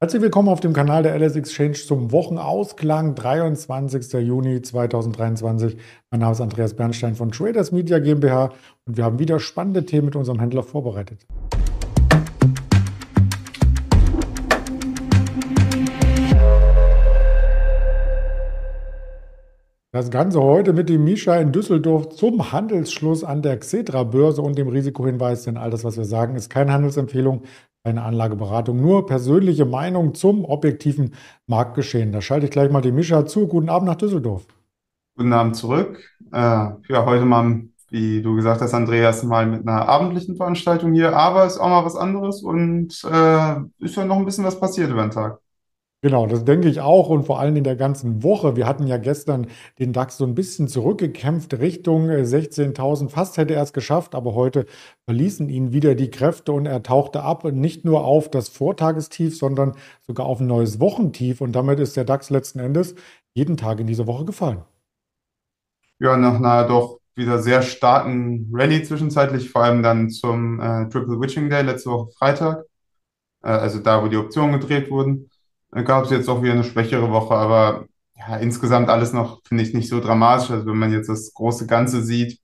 Herzlich willkommen auf dem Kanal der LS Exchange zum Wochenausklang 23. Juni 2023. Mein Name ist Andreas Bernstein von Traders Media GmbH und wir haben wieder spannende Themen mit unserem Händler vorbereitet. Das Ganze heute mit dem Misha in Düsseldorf zum Handelsschluss an der Xetra-Börse und dem Risikohinweis, denn all das, was wir sagen, ist keine Handelsempfehlung, keine Anlageberatung, nur persönliche Meinung zum objektiven Marktgeschehen. Da schalte ich gleich mal den Mischa zu. Guten Abend nach Düsseldorf. Guten Abend zurück. Äh, ja, heute mal, wie du gesagt hast, Andreas, mal mit einer abendlichen Veranstaltung hier, aber es ist auch mal was anderes und äh, ist ja noch ein bisschen was passiert über den Tag. Genau, das denke ich auch und vor allem in der ganzen Woche. Wir hatten ja gestern den DAX so ein bisschen zurückgekämpft Richtung 16.000. Äh, Fast hätte er es geschafft, aber heute verließen ihn wieder die Kräfte und er tauchte ab, nicht nur auf das Vortagestief, sondern sogar auf ein neues Wochentief. Und damit ist der DAX letzten Endes jeden Tag in dieser Woche gefallen. Ja, nach einer doch wieder sehr starken Rallye zwischenzeitlich, vor allem dann zum äh, Triple Witching Day letzte Woche Freitag, äh, also da, wo die Optionen gedreht wurden gab es jetzt auch wieder eine schwächere Woche, aber ja, insgesamt alles noch, finde ich, nicht so dramatisch. Also wenn man jetzt das große Ganze sieht,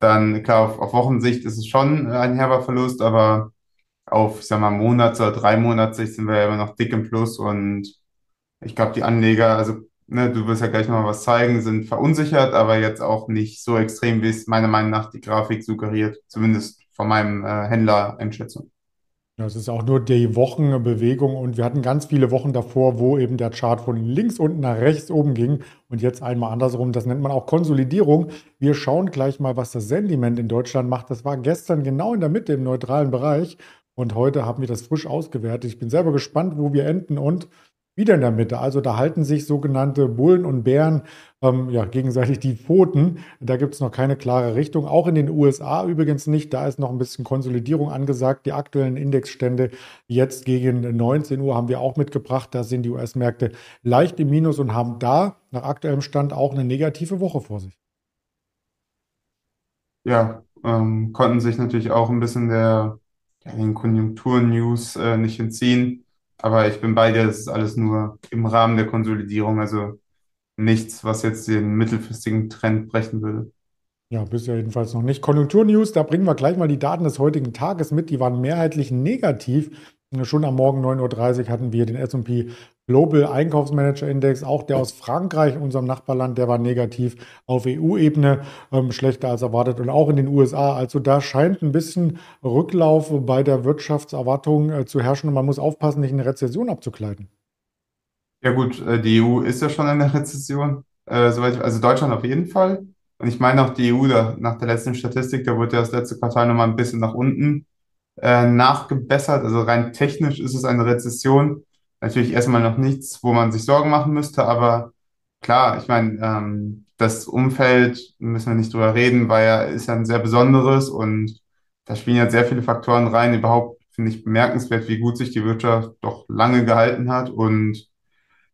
dann klar, auf, auf Wochensicht ist es schon ein herber Verlust, aber auf, ich sag mal, Monats- oder drei Monatssicht sind wir ja immer noch dick im Plus und ich glaube, die Anleger, also ne, du wirst ja gleich noch mal was zeigen, sind verunsichert, aber jetzt auch nicht so extrem, wie es meiner Meinung nach die Grafik suggeriert, zumindest von meinem äh, Händler-Einschätzung. Ja, es ist auch nur die Wochenbewegung und wir hatten ganz viele Wochen davor, wo eben der Chart von links unten nach rechts oben ging und jetzt einmal andersrum. Das nennt man auch Konsolidierung. Wir schauen gleich mal, was das Sentiment in Deutschland macht. Das war gestern genau in der Mitte im neutralen Bereich und heute haben wir das frisch ausgewertet. Ich bin selber gespannt, wo wir enden und wieder in der Mitte. Also da halten sich sogenannte Bullen und Bären ähm, ja, gegenseitig die Pfoten. Da gibt es noch keine klare Richtung. Auch in den USA übrigens nicht. Da ist noch ein bisschen Konsolidierung angesagt. Die aktuellen Indexstände jetzt gegen 19 Uhr haben wir auch mitgebracht. Da sind die US-Märkte leicht im Minus und haben da nach aktuellem Stand auch eine negative Woche vor sich. Ja, ähm, konnten sich natürlich auch ein bisschen der, den Konjunkturnews äh, nicht entziehen aber ich bin bei dir, das ist alles nur im Rahmen der Konsolidierung, also nichts, was jetzt den mittelfristigen Trend brechen würde. Ja, bisher jedenfalls noch nicht. Konjunkturnews, da bringen wir gleich mal die Daten des heutigen Tages mit. Die waren mehrheitlich negativ. Schon am Morgen 9.30 Uhr hatten wir den S&P Global Einkaufsmanager Index, auch der aus Frankreich, unserem Nachbarland, der war negativ auf EU-Ebene, ähm, schlechter als erwartet und auch in den USA. Also da scheint ein bisschen Rücklauf bei der Wirtschaftserwartung äh, zu herrschen und man muss aufpassen, nicht eine Rezession abzukleiden. Ja gut, äh, die EU ist ja schon in der Rezession, äh, also Deutschland auf jeden Fall. Und ich meine auch die EU, da, nach der letzten Statistik, da wurde ja das letzte Quartal nochmal ein bisschen nach unten äh, nachgebessert. Also rein technisch ist es eine Rezession. Natürlich erstmal noch nichts, wo man sich Sorgen machen müsste, aber klar, ich meine, ähm, das Umfeld, müssen wir nicht drüber reden, war ja, ist ja ein sehr besonderes und da spielen ja sehr viele Faktoren rein. Überhaupt finde ich bemerkenswert, wie gut sich die Wirtschaft doch lange gehalten hat und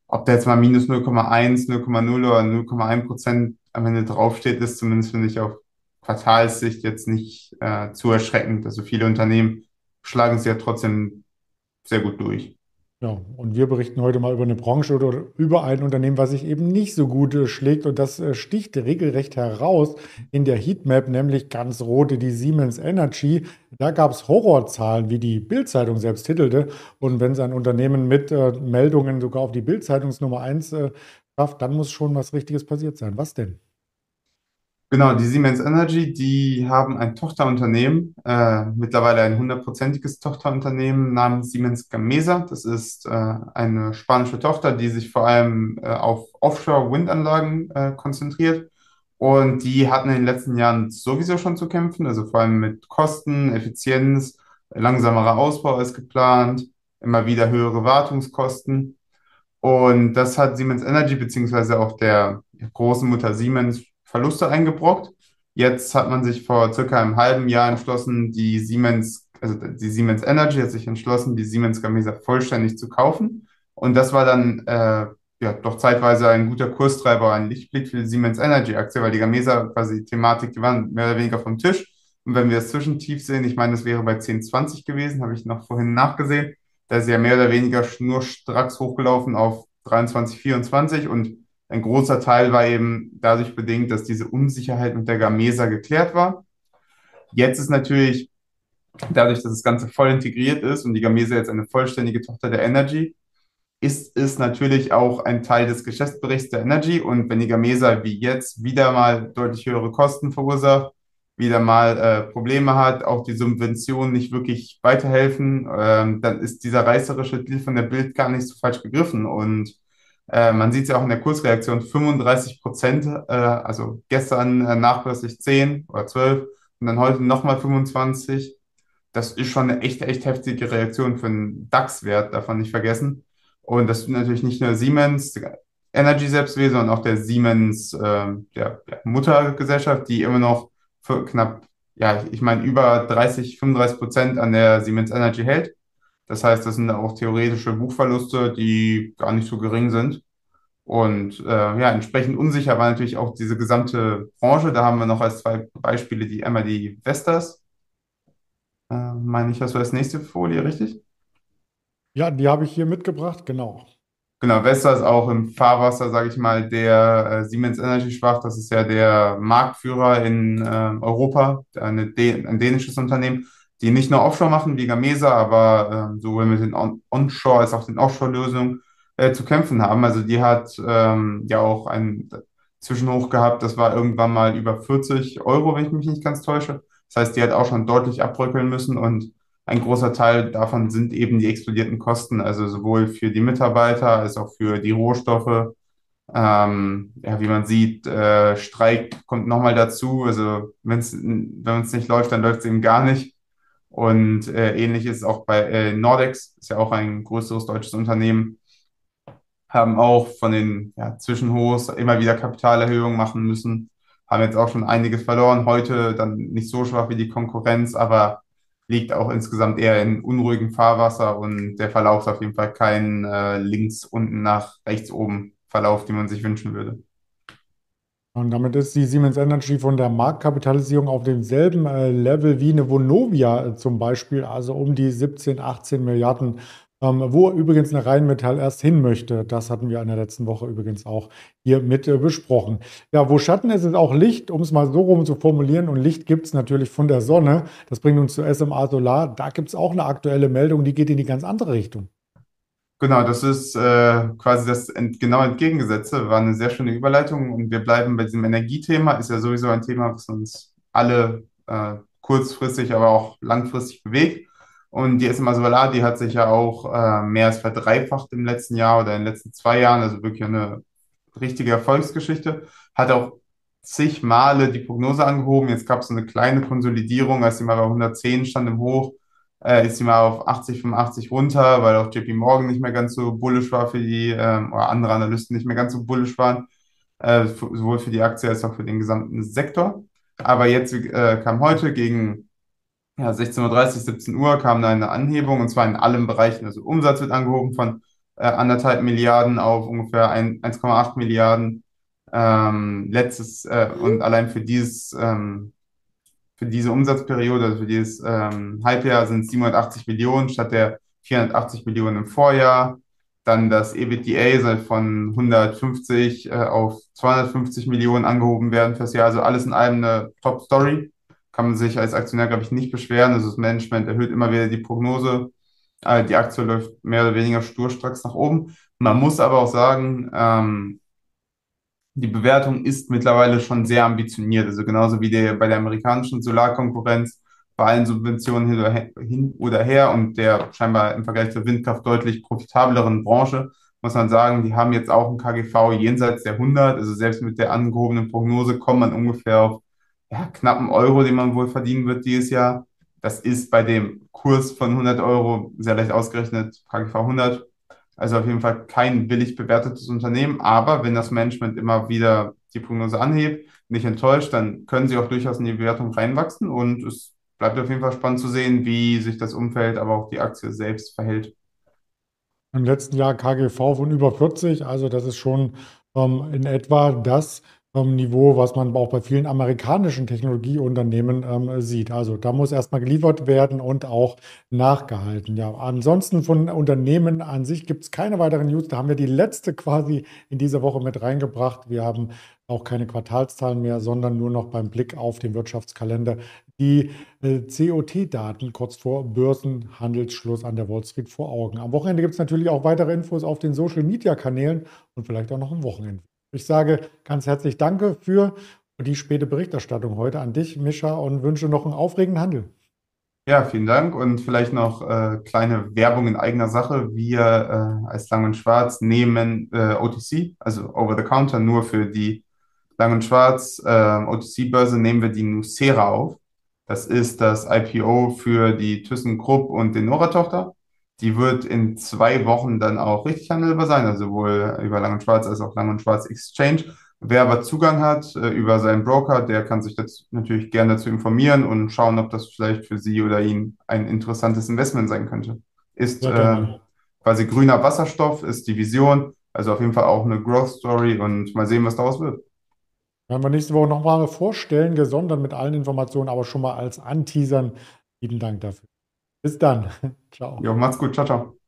ob da jetzt mal minus 0,1, 0,0 oder 0,1 Prozent am Ende draufsteht, ist zumindest, finde ich, auf Quartalssicht jetzt nicht äh, zu erschreckend. Also viele Unternehmen schlagen es ja trotzdem sehr gut durch. Ja, und wir berichten heute mal über eine Branche oder über ein Unternehmen, was sich eben nicht so gut äh, schlägt. Und das äh, sticht regelrecht heraus in der Heatmap, nämlich ganz rote, die Siemens Energy. Da gab es Horrorzahlen, wie die Bildzeitung selbst titelte. Und wenn es ein Unternehmen mit äh, Meldungen sogar auf die Bildzeitungsnummer 1 äh, schafft, dann muss schon was Richtiges passiert sein. Was denn? Genau, die Siemens Energy, die haben ein Tochterunternehmen, äh, mittlerweile ein hundertprozentiges Tochterunternehmen namens Siemens Gamesa. Das ist äh, eine spanische Tochter, die sich vor allem äh, auf Offshore-Windanlagen äh, konzentriert. Und die hatten in den letzten Jahren sowieso schon zu kämpfen, also vor allem mit Kosten, Effizienz, langsamerer Ausbau als geplant, immer wieder höhere Wartungskosten. Und das hat Siemens Energy beziehungsweise auch der großen Mutter Siemens Verluste eingebrockt. Jetzt hat man sich vor circa einem halben Jahr entschlossen, die Siemens, also die Siemens Energy hat sich entschlossen, die Siemens Gamesa vollständig zu kaufen. Und das war dann äh, ja doch zeitweise ein guter Kurstreiber, ein Lichtblick für die Siemens Energy Aktie, weil die Gamesa quasi Thematik, die waren mehr oder weniger vom Tisch. Und wenn wir das Zwischentief sehen, ich meine, das wäre bei 10,20 gewesen, habe ich noch vorhin nachgesehen. Da ist ja mehr oder weniger schnurstracks hochgelaufen auf 23, 24 und ein großer Teil war eben dadurch bedingt, dass diese Unsicherheit mit der Gamesa geklärt war. Jetzt ist natürlich dadurch, dass das Ganze voll integriert ist und die Gamesa jetzt eine vollständige Tochter der Energy, ist es natürlich auch ein Teil des Geschäftsberichts der Energy. Und wenn die Gamesa wie jetzt wieder mal deutlich höhere Kosten verursacht, wieder mal äh, Probleme hat, auch die Subventionen nicht wirklich weiterhelfen, ähm, dann ist dieser reißerische Deal von der Bild gar nicht so falsch gegriffen. Und äh, man sieht es ja auch in der Kursreaktion, 35 Prozent, äh, also gestern äh, nachbörslich 10 oder 12 und dann heute nochmal 25. Das ist schon eine echt, echt heftige Reaktion für einen DAX-Wert, davon nicht vergessen. Und das tut natürlich nicht nur Siemens Energy selbst weh, sondern auch der Siemens, äh, der, der Muttergesellschaft, die immer noch für knapp, ja, ich meine, über 30, 35 Prozent an der Siemens Energy hält. Das heißt, das sind auch theoretische Buchverluste, die gar nicht so gering sind. Und äh, ja, entsprechend unsicher war natürlich auch diese gesamte Branche. Da haben wir noch als zwei Beispiele die die Vestas. Äh, meine ich, das war das nächste Folie, richtig? Ja, die habe ich hier mitgebracht, genau. Genau, Vestas ist auch im Fahrwasser, sage ich mal, der äh, Siemens Energy schwach. Das ist ja der Marktführer in äh, Europa, eine, ein dänisches Unternehmen, die nicht nur Offshore machen wie Gamesa, aber äh, sowohl mit den On Onshore- als auch den Offshore-Lösungen äh, zu kämpfen haben. Also die hat ähm, ja auch einen Zwischenhoch gehabt, das war irgendwann mal über 40 Euro, wenn ich mich nicht ganz täusche. Das heißt, die hat auch schon deutlich abbröckeln müssen und ein großer Teil davon sind eben die explodierten Kosten, also sowohl für die Mitarbeiter als auch für die Rohstoffe. Ähm, ja, wie man sieht, äh, Streik kommt nochmal dazu. Also wenn es nicht läuft, dann läuft es eben gar nicht. Und äh, ähnlich ist es auch bei äh, Nordex, ist ja auch ein größeres deutsches Unternehmen, haben auch von den ja, Zwischenhochs immer wieder Kapitalerhöhungen machen müssen, haben jetzt auch schon einiges verloren. Heute dann nicht so schwach wie die Konkurrenz, aber liegt auch insgesamt eher in unruhigem Fahrwasser und der Verlauf ist auf jeden Fall kein äh, links unten nach rechts oben Verlauf, den man sich wünschen würde. Und damit ist die Siemens Energy von der Marktkapitalisierung auf demselben äh, Level wie eine Vonovia äh, zum Beispiel, also um die 17, 18 Milliarden ähm, wo übrigens eine Rheinmetall erst hin möchte. Das hatten wir in der letzten Woche übrigens auch hier mit äh, besprochen. Ja, wo Schatten ist, ist auch Licht, um es mal so rum zu formulieren. Und Licht gibt es natürlich von der Sonne. Das bringt uns zu SMA Solar. Da gibt es auch eine aktuelle Meldung, die geht in die ganz andere Richtung. Genau, das ist äh, quasi das ent genau entgegengesetzte. War eine sehr schöne Überleitung und wir bleiben bei diesem Energiethema. Ist ja sowieso ein Thema, was uns alle äh, kurzfristig, aber auch langfristig bewegt. Und die SMA Solar, die hat sich ja auch äh, mehr als verdreifacht im letzten Jahr oder in den letzten zwei Jahren, also wirklich eine richtige Erfolgsgeschichte. Hat auch zig Male die Prognose angehoben. Jetzt gab es so eine kleine Konsolidierung, als sie mal bei 110 stand im Hoch, äh, ist sie mal auf 80, 85 runter, weil auch JP Morgan nicht mehr ganz so bullisch war für die, ähm, oder andere Analysten nicht mehr ganz so bullisch waren, äh, sowohl für die Aktie als auch für den gesamten Sektor. Aber jetzt äh, kam heute gegen ja, 16.30 Uhr, 17 Uhr kam da eine Anhebung und zwar in allen Bereichen. Also Umsatz wird angehoben von äh, anderthalb Milliarden auf ungefähr 1,8 Milliarden. Ähm, letztes äh, und allein für dieses ähm, für diese Umsatzperiode, also für dieses ähm, Halbjahr sind es 780 Millionen statt der 480 Millionen im Vorjahr. Dann das EBITDA soll von 150 äh, auf 250 Millionen angehoben werden fürs Jahr. Also alles in allem eine Top-Story kann man sich als Aktionär, glaube ich, nicht beschweren. Also das Management erhöht immer wieder die Prognose. Äh, die Aktie läuft mehr oder weniger sturstracks nach oben. Man muss aber auch sagen, ähm, die Bewertung ist mittlerweile schon sehr ambitioniert. Also genauso wie der, bei der amerikanischen Solarkonkurrenz, bei allen Subventionen hin oder, her, und der scheinbar im Vergleich zur Windkraft deutlich profitableren Branche, muss man sagen, die haben jetzt auch ein KGV jenseits der 100. Also selbst mit der angehobenen Prognose kommt man ungefähr auf ja, knappen Euro, den man wohl verdienen wird dieses Jahr. Das ist bei dem Kurs von 100 Euro sehr leicht ausgerechnet, KGV 100. Also auf jeden Fall kein billig bewertetes Unternehmen. Aber wenn das Management immer wieder die Prognose anhebt, nicht enttäuscht, dann können sie auch durchaus in die Bewertung reinwachsen. Und es bleibt auf jeden Fall spannend zu sehen, wie sich das Umfeld, aber auch die Aktie selbst verhält. Im letzten Jahr KGV von über 40, also das ist schon ähm, in etwa das, Niveau, was man auch bei vielen amerikanischen Technologieunternehmen ähm, sieht. Also da muss erstmal geliefert werden und auch nachgehalten. Ja, ansonsten von Unternehmen an sich gibt es keine weiteren News. Da haben wir die letzte quasi in dieser Woche mit reingebracht. Wir haben auch keine Quartalszahlen mehr, sondern nur noch beim Blick auf den Wirtschaftskalender die äh, COT-Daten kurz vor Börsenhandelsschluss an der Wall Street vor Augen. Am Wochenende gibt es natürlich auch weitere Infos auf den Social-Media-Kanälen und vielleicht auch noch am Wochenende. Ich sage ganz herzlich Danke für die späte Berichterstattung heute an dich, Mischa, und wünsche noch einen aufregenden Handel. Ja, vielen Dank und vielleicht noch äh, kleine Werbung in eigener Sache. Wir äh, als Lang und Schwarz nehmen äh, OTC, also Over the Counter, nur für die Lang und Schwarz äh, OTC-Börse nehmen wir die Nucera auf. Das ist das IPO für die ThyssenKrupp und den Nora-Tochter. Die wird in zwei Wochen dann auch richtig handelbar sein, also sowohl über Lang und Schwarz als auch Lang und Schwarz Exchange. Wer aber Zugang hat äh, über seinen Broker, der kann sich das natürlich gerne dazu informieren und schauen, ob das vielleicht für Sie oder ihn ein interessantes Investment sein könnte. Ist äh, quasi grüner Wasserstoff, ist die Vision, also auf jeden Fall auch eine Growth Story und mal sehen, was daraus wird. Werden wir nächste Woche nochmal vorstellen, gesondert mit allen Informationen, aber schon mal als Anteasern. Vielen Dank dafür. Bis dann. ciao. Jo, macht's gut. Ciao, ciao.